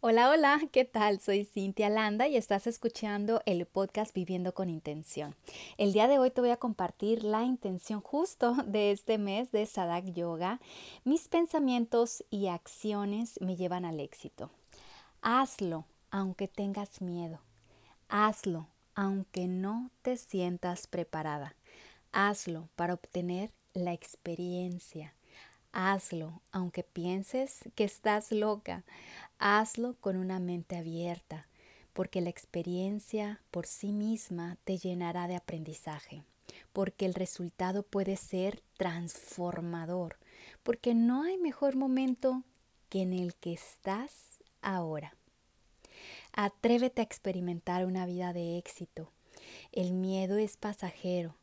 Hola, hola, ¿qué tal? Soy Cintia Landa y estás escuchando el podcast Viviendo con Intención. El día de hoy te voy a compartir la intención justo de este mes de Sadak Yoga. Mis pensamientos y acciones me llevan al éxito. Hazlo aunque tengas miedo. Hazlo aunque no te sientas preparada. Hazlo para obtener la experiencia. Hazlo, aunque pienses que estás loca. Hazlo con una mente abierta, porque la experiencia por sí misma te llenará de aprendizaje, porque el resultado puede ser transformador, porque no hay mejor momento que en el que estás ahora. Atrévete a experimentar una vida de éxito. El miedo es pasajero,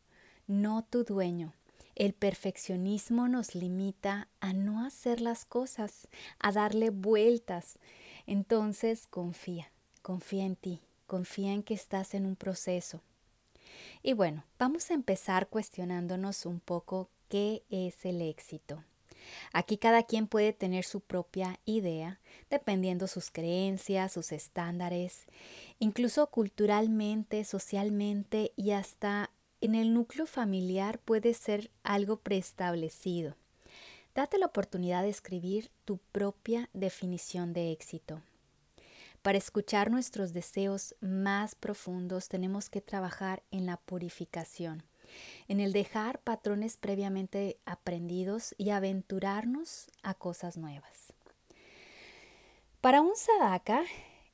no tu dueño. El perfeccionismo nos limita a no hacer las cosas, a darle vueltas. Entonces confía, confía en ti, confía en que estás en un proceso. Y bueno, vamos a empezar cuestionándonos un poco qué es el éxito. Aquí cada quien puede tener su propia idea, dependiendo sus creencias, sus estándares, incluso culturalmente, socialmente y hasta en el núcleo familiar puede ser algo preestablecido. Date la oportunidad de escribir tu propia definición de éxito. Para escuchar nuestros deseos más profundos tenemos que trabajar en la purificación, en el dejar patrones previamente aprendidos y aventurarnos a cosas nuevas. Para un sadaka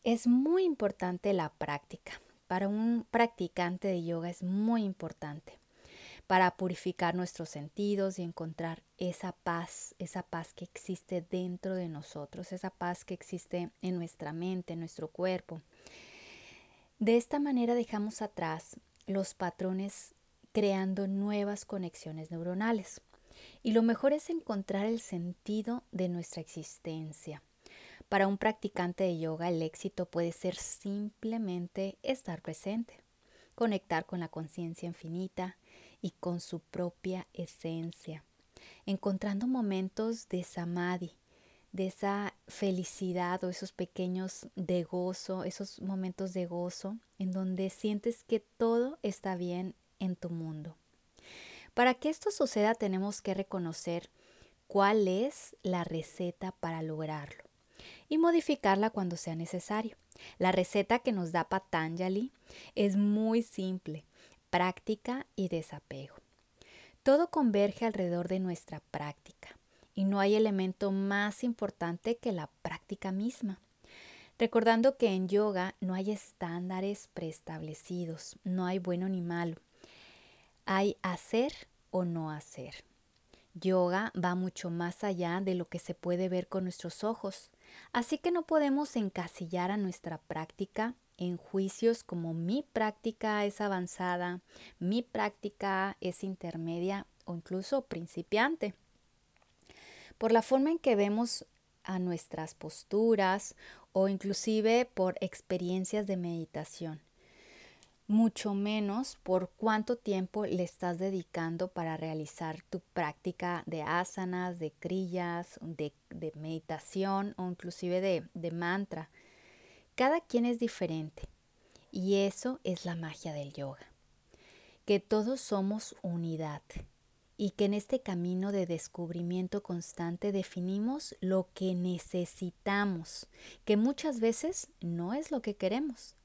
es muy importante la práctica para un practicante de yoga es muy importante para purificar nuestros sentidos y encontrar esa paz, esa paz que existe dentro de nosotros, esa paz que existe en nuestra mente, en nuestro cuerpo. De esta manera dejamos atrás los patrones creando nuevas conexiones neuronales. Y lo mejor es encontrar el sentido de nuestra existencia para un practicante de yoga el éxito puede ser simplemente estar presente, conectar con la conciencia infinita y con su propia esencia, encontrando momentos de samadhi, de esa felicidad o esos pequeños de gozo, esos momentos de gozo en donde sientes que todo está bien en tu mundo. Para que esto suceda tenemos que reconocer cuál es la receta para lograrlo y modificarla cuando sea necesario. La receta que nos da Patanjali es muy simple, práctica y desapego. Todo converge alrededor de nuestra práctica y no hay elemento más importante que la práctica misma. Recordando que en yoga no hay estándares preestablecidos, no hay bueno ni malo. Hay hacer o no hacer. Yoga va mucho más allá de lo que se puede ver con nuestros ojos. Así que no podemos encasillar a nuestra práctica en juicios como mi práctica es avanzada, mi práctica es intermedia o incluso principiante. Por la forma en que vemos a nuestras posturas o inclusive por experiencias de meditación mucho menos por cuánto tiempo le estás dedicando para realizar tu práctica de asanas, de crillas, de, meditación o inclusive de, de mantra. Cada quien es diferente y eso es la magia del yoga, que todos somos unidad y que en este camino de descubrimiento constante definimos lo que necesitamos, que muchas veces no es lo que queremos.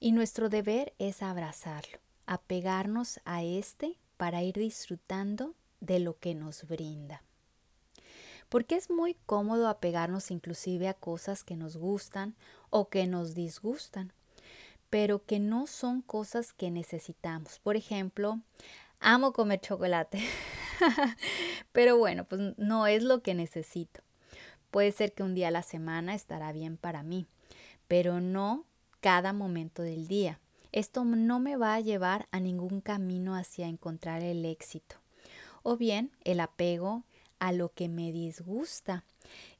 Y nuestro deber es abrazarlo, apegarnos a éste para ir disfrutando de lo que nos brinda. Porque es muy cómodo apegarnos inclusive a cosas que nos gustan o que nos disgustan, pero que no son cosas que necesitamos. Por ejemplo, amo comer chocolate, pero bueno, pues no es lo que necesito. Puede ser que un día a la semana estará bien para mí, pero no cada momento del día. Esto no me va a llevar a ningún camino hacia encontrar el éxito. O bien el apego a lo que me disgusta.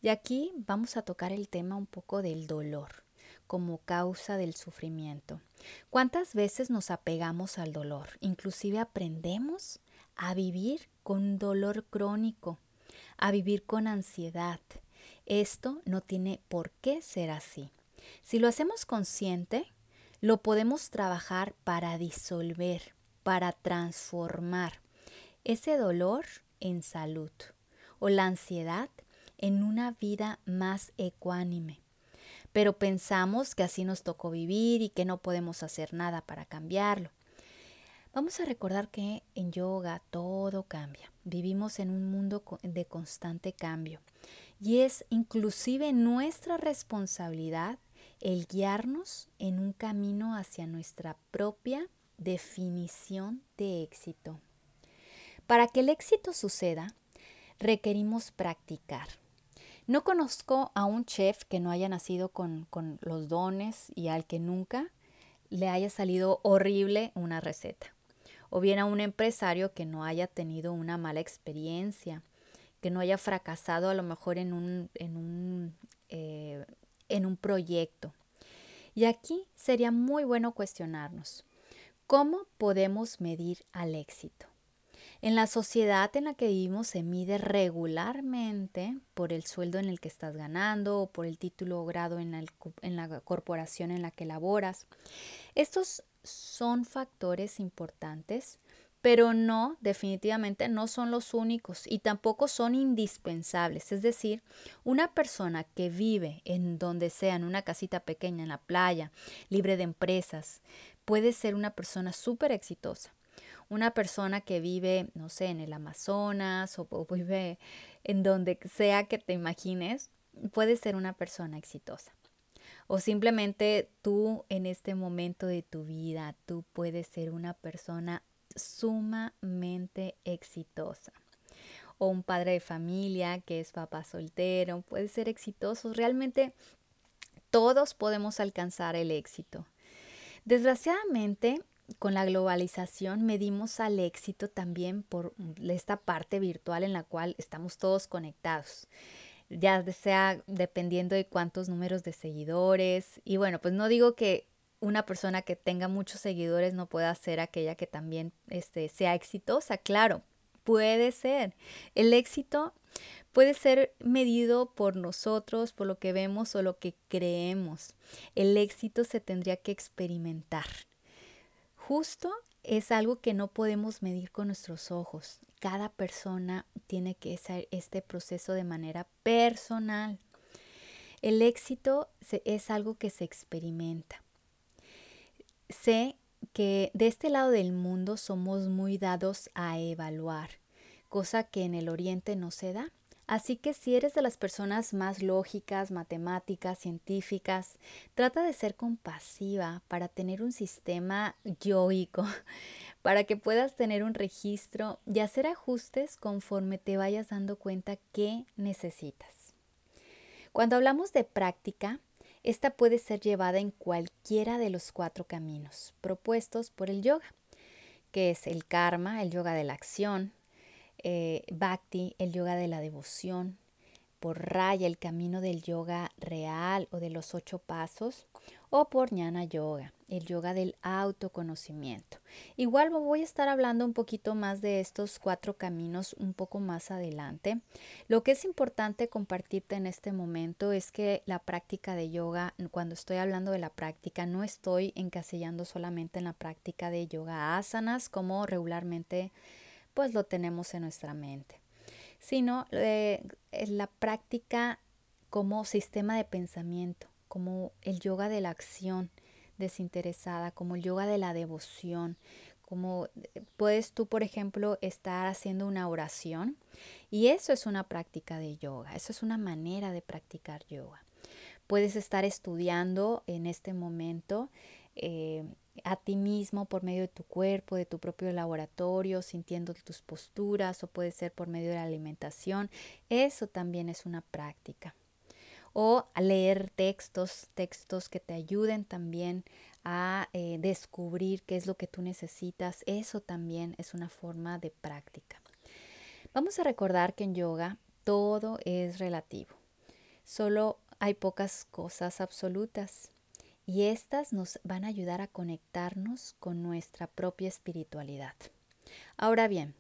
Y aquí vamos a tocar el tema un poco del dolor como causa del sufrimiento. ¿Cuántas veces nos apegamos al dolor? Inclusive aprendemos a vivir con dolor crónico, a vivir con ansiedad. Esto no tiene por qué ser así. Si lo hacemos consciente, lo podemos trabajar para disolver, para transformar ese dolor en salud o la ansiedad en una vida más ecuánime. Pero pensamos que así nos tocó vivir y que no podemos hacer nada para cambiarlo. Vamos a recordar que en yoga todo cambia. Vivimos en un mundo de constante cambio y es inclusive nuestra responsabilidad el guiarnos en un camino hacia nuestra propia definición de éxito. Para que el éxito suceda, requerimos practicar. No conozco a un chef que no haya nacido con, con los dones y al que nunca le haya salido horrible una receta o bien a un empresario que no haya tenido una mala experiencia, que no haya fracasado a lo mejor en un, en un, eh, en un proyecto. Y aquí sería muy bueno cuestionarnos, ¿cómo podemos medir al éxito? En la sociedad en la que vivimos se mide regularmente por el sueldo en el que estás ganando o por el título o grado en la, en la corporación en la que laboras. Estos son factores importantes, pero no, definitivamente no son los únicos y tampoco son indispensables. Es decir, una persona que vive en donde sea, en una casita pequeña, en la playa, libre de empresas, puede ser una persona súper exitosa. Una persona que vive, no sé, en el Amazonas o, o vive en donde sea que te imagines, puede ser una persona exitosa o simplemente tú en este momento de tu vida, tú puedes ser una persona sumamente exitosa. O un padre de familia que es papá soltero, puede ser exitoso. Realmente todos podemos alcanzar el éxito. Desgraciadamente, con la globalización medimos al éxito también por esta parte virtual en la cual estamos todos conectados ya sea dependiendo de cuántos números de seguidores. Y bueno, pues no digo que una persona que tenga muchos seguidores no pueda ser aquella que también este, sea exitosa, claro, puede ser. El éxito puede ser medido por nosotros, por lo que vemos o lo que creemos. El éxito se tendría que experimentar. Justo es algo que no podemos medir con nuestros ojos. Cada persona tiene que hacer este proceso de manera personal. El éxito es algo que se experimenta. Sé que de este lado del mundo somos muy dados a evaluar, cosa que en el oriente no se da. Así que si eres de las personas más lógicas, matemáticas, científicas, trata de ser compasiva para tener un sistema yoico, para que puedas tener un registro y hacer ajustes conforme te vayas dando cuenta que necesitas. Cuando hablamos de práctica, esta puede ser llevada en cualquiera de los cuatro caminos propuestos por el yoga, que es el karma, el yoga de la acción, eh, Bhakti, el yoga de la devoción, por Raya, el camino del yoga real o de los ocho pasos, o por Jnana Yoga, el yoga del autoconocimiento. Igual voy a estar hablando un poquito más de estos cuatro caminos un poco más adelante. Lo que es importante compartirte en este momento es que la práctica de yoga, cuando estoy hablando de la práctica, no estoy encasillando solamente en la práctica de yoga asanas como regularmente pues lo tenemos en nuestra mente, sino eh, la práctica como sistema de pensamiento, como el yoga de la acción desinteresada, como el yoga de la devoción, como eh, puedes tú, por ejemplo, estar haciendo una oración y eso es una práctica de yoga, eso es una manera de practicar yoga. Puedes estar estudiando en este momento eh, a ti mismo por medio de tu cuerpo, de tu propio laboratorio, sintiendo tus posturas o puede ser por medio de la alimentación. Eso también es una práctica. O leer textos, textos que te ayuden también a eh, descubrir qué es lo que tú necesitas. Eso también es una forma de práctica. Vamos a recordar que en yoga todo es relativo. Solo hay pocas cosas absolutas y estas nos van a ayudar a conectarnos con nuestra propia espiritualidad. Ahora bien,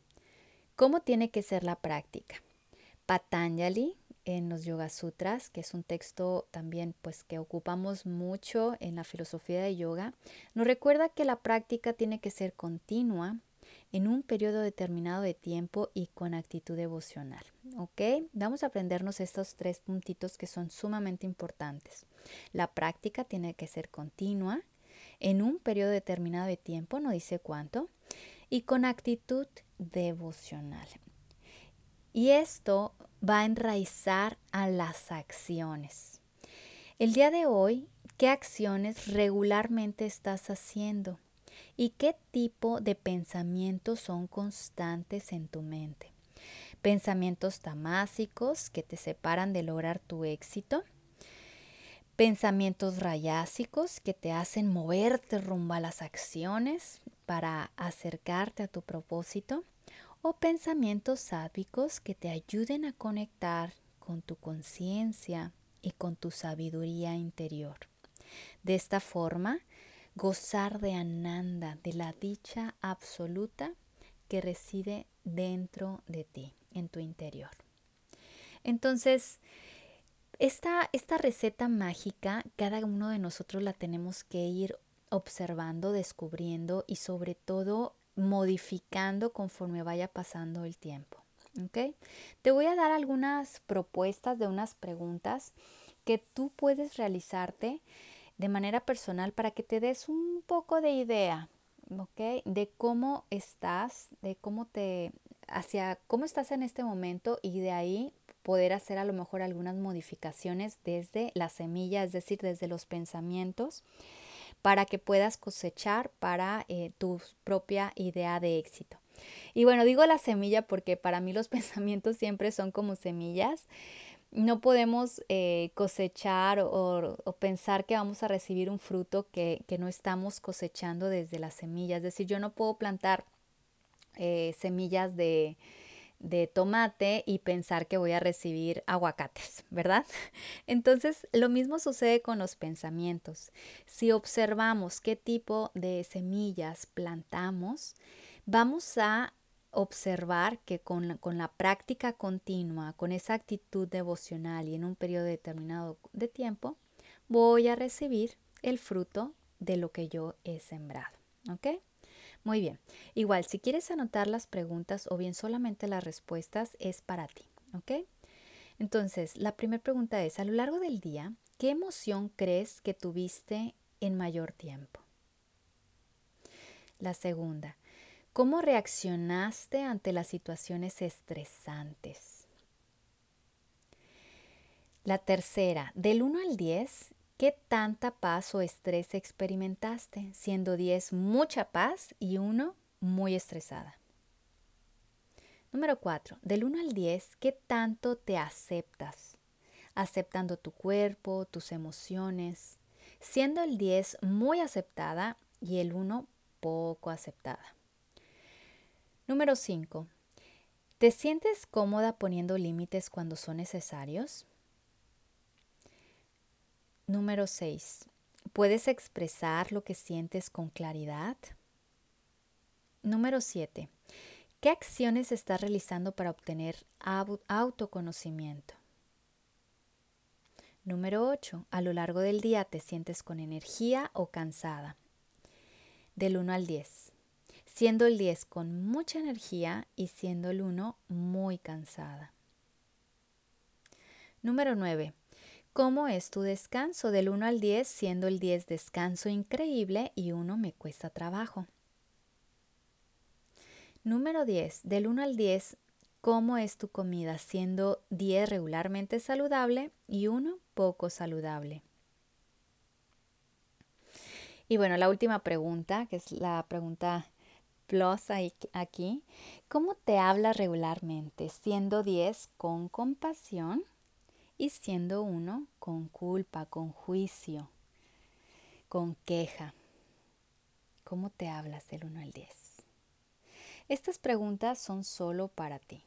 ¿cómo tiene que ser la práctica? Patanjali en los Yoga Sutras, que es un texto también pues que ocupamos mucho en la filosofía de yoga, nos recuerda que la práctica tiene que ser continua en un periodo determinado de tiempo y con actitud devocional. ¿Ok? Vamos a aprendernos estos tres puntitos que son sumamente importantes. La práctica tiene que ser continua en un periodo determinado de tiempo, no dice cuánto, y con actitud devocional. Y esto va a enraizar a las acciones. El día de hoy, ¿qué acciones regularmente estás haciendo? ¿Y qué tipo de pensamientos son constantes en tu mente? Pensamientos tamásicos que te separan de lograr tu éxito. Pensamientos rayásicos que te hacen moverte rumbo a las acciones para acercarte a tu propósito o pensamientos sádicos que te ayuden a conectar con tu conciencia y con tu sabiduría interior. De esta forma, gozar de Ananda, de la dicha absoluta que reside dentro de ti, en tu interior. Entonces, esta, esta receta mágica, cada uno de nosotros la tenemos que ir observando, descubriendo y sobre todo modificando conforme vaya pasando el tiempo. ¿ok? Te voy a dar algunas propuestas de unas preguntas que tú puedes realizarte de manera personal para que te des un poco de idea, ¿ok? De cómo estás, de cómo te, hacia cómo estás en este momento y de ahí poder hacer a lo mejor algunas modificaciones desde la semilla, es decir, desde los pensamientos para que puedas cosechar para eh, tu propia idea de éxito. Y bueno, digo la semilla porque para mí los pensamientos siempre son como semillas. No podemos eh, cosechar o, pensar que vamos a recibir un fruto que, no estamos cosechando desde la semilla. Es decir, yo no puedo plantar eh, semillas de, de tomate y pensar que voy a recibir aguacates, ¿verdad? Entonces, lo mismo sucede con los pensamientos. Si observamos qué tipo de semillas plantamos, vamos a observar que con con la práctica continua, con esa actitud devocional y en un periodo determinado de tiempo, voy a recibir el fruto de lo que yo he sembrado. ¿Ok? Muy bien. Igual, si quieres anotar las preguntas o bien solamente las respuestas, es para ti. ¿Ok? Entonces, la primera pregunta es, a lo largo del día, ¿qué emoción crees que tuviste en mayor tiempo? La segunda, ¿cómo reaccionaste ante las situaciones estresantes? La tercera, del 1 al 10, ¿Qué tanta paz o estrés experimentaste? Siendo 10 mucha paz y 1 muy estresada. Número 4. Del 1 al 10, ¿qué tanto te aceptas? Aceptando tu cuerpo, tus emociones. Siendo el 10 muy aceptada y el 1 poco aceptada. Número 5. ¿Te sientes cómoda poniendo límites cuando son necesarios? Número 6. ¿Puedes expresar lo que sientes con claridad? Número 7. ¿Qué acciones estás realizando para obtener autoconocimiento? Número 8. A lo largo del día te sientes con energía o cansada. Del 1 al 10. Siendo el 10 con mucha energía y siendo el 1 muy cansada. Número 9. ¿Cómo es tu descanso? Del 1 al 10, siendo el 10 descanso increíble y 1 me cuesta trabajo. Número 10. Del 1 al 10, ¿cómo es tu comida? Siendo 10 regularmente saludable y 1 poco saludable. Y bueno, la última pregunta, que es la pregunta plus aquí. ¿Cómo te hablas regularmente? Siendo 10 con compasión y siendo uno con culpa, con juicio, con queja. ¿Cómo te hablas del 1 al 10? Estas preguntas son solo para ti,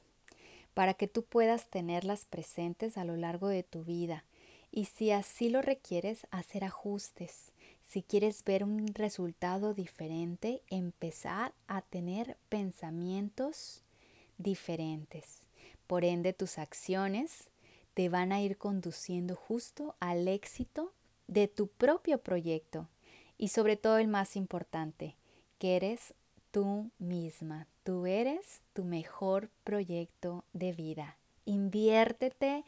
para que tú puedas tenerlas presentes a lo largo de tu vida y si así lo requieres, hacer ajustes. Si quieres ver un resultado diferente, empezar a tener pensamientos diferentes. Por ende, tus acciones te van a ir conduciendo justo al éxito de tu propio proyecto y sobre todo el más importante, que eres tú misma, tú eres tu mejor proyecto de vida. Inviértete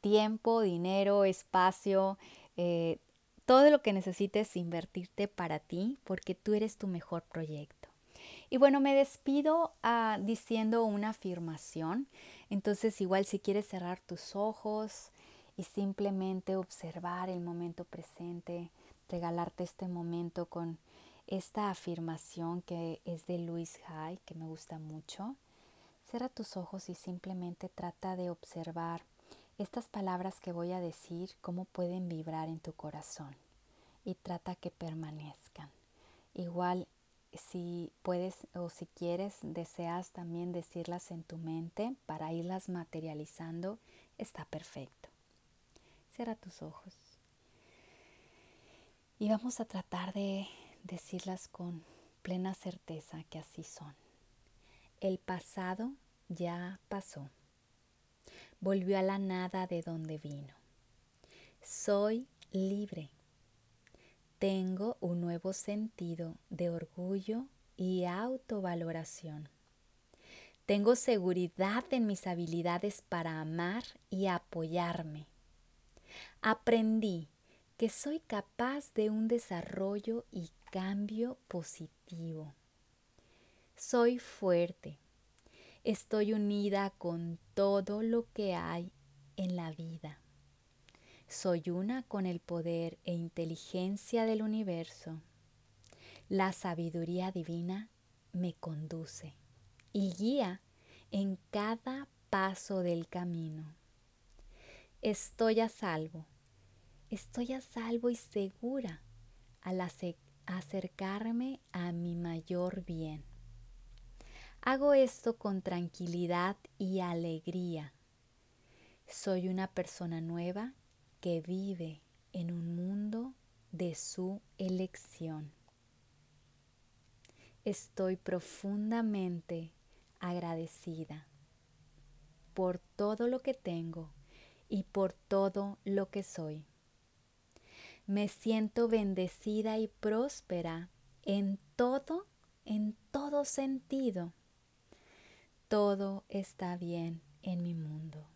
tiempo, dinero, espacio, eh, todo lo que necesites invertirte para ti, porque tú eres tu mejor proyecto. Y bueno, me despido ah, diciendo una afirmación. Entonces, igual si quieres cerrar tus ojos y simplemente observar el momento presente, regalarte este momento con esta afirmación que es de Luis Hay, que me gusta mucho. Cierra tus ojos y simplemente trata de observar estas palabras que voy a decir, cómo pueden vibrar en tu corazón y trata que permanezcan. Igual si puedes o si quieres, deseas también decirlas en tu mente para irlas materializando, está perfecto. Cierra tus ojos. Y vamos a tratar de decirlas con plena certeza que así son. El pasado ya pasó. Volvió a la nada de donde vino. Soy libre. Tengo un nuevo sentido de orgullo y autovaloración. Tengo seguridad en mis habilidades para amar y apoyarme. Aprendí que soy capaz de un desarrollo y cambio positivo. Soy fuerte. Estoy unida con todo lo que hay en la vida. Soy una con el poder e inteligencia del universo. La sabiduría divina me conduce y guía en cada paso del camino. Estoy a salvo estoy a salvo y segura al acercarme a mi mayor bien. Hago esto con tranquilidad y alegría. Soy una persona nueva que vive en un mundo de su elección. Estoy profundamente agradecida por todo lo que tengo y por todo lo que soy. Me siento bendecida y próspera en todo, en todo sentido. Todo está bien en mi mundo.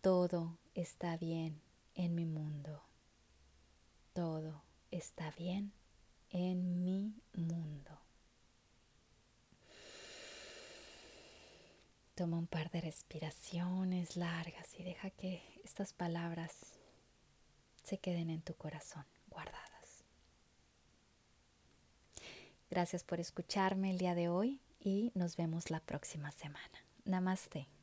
Todo está bien en mi mundo. Todo está bien en mi mundo. Toma un par de respiraciones largas y deja que estas palabras se queden en tu corazón guardadas. Gracias por escucharme el día de hoy y nos vemos la próxima semana. Namaste.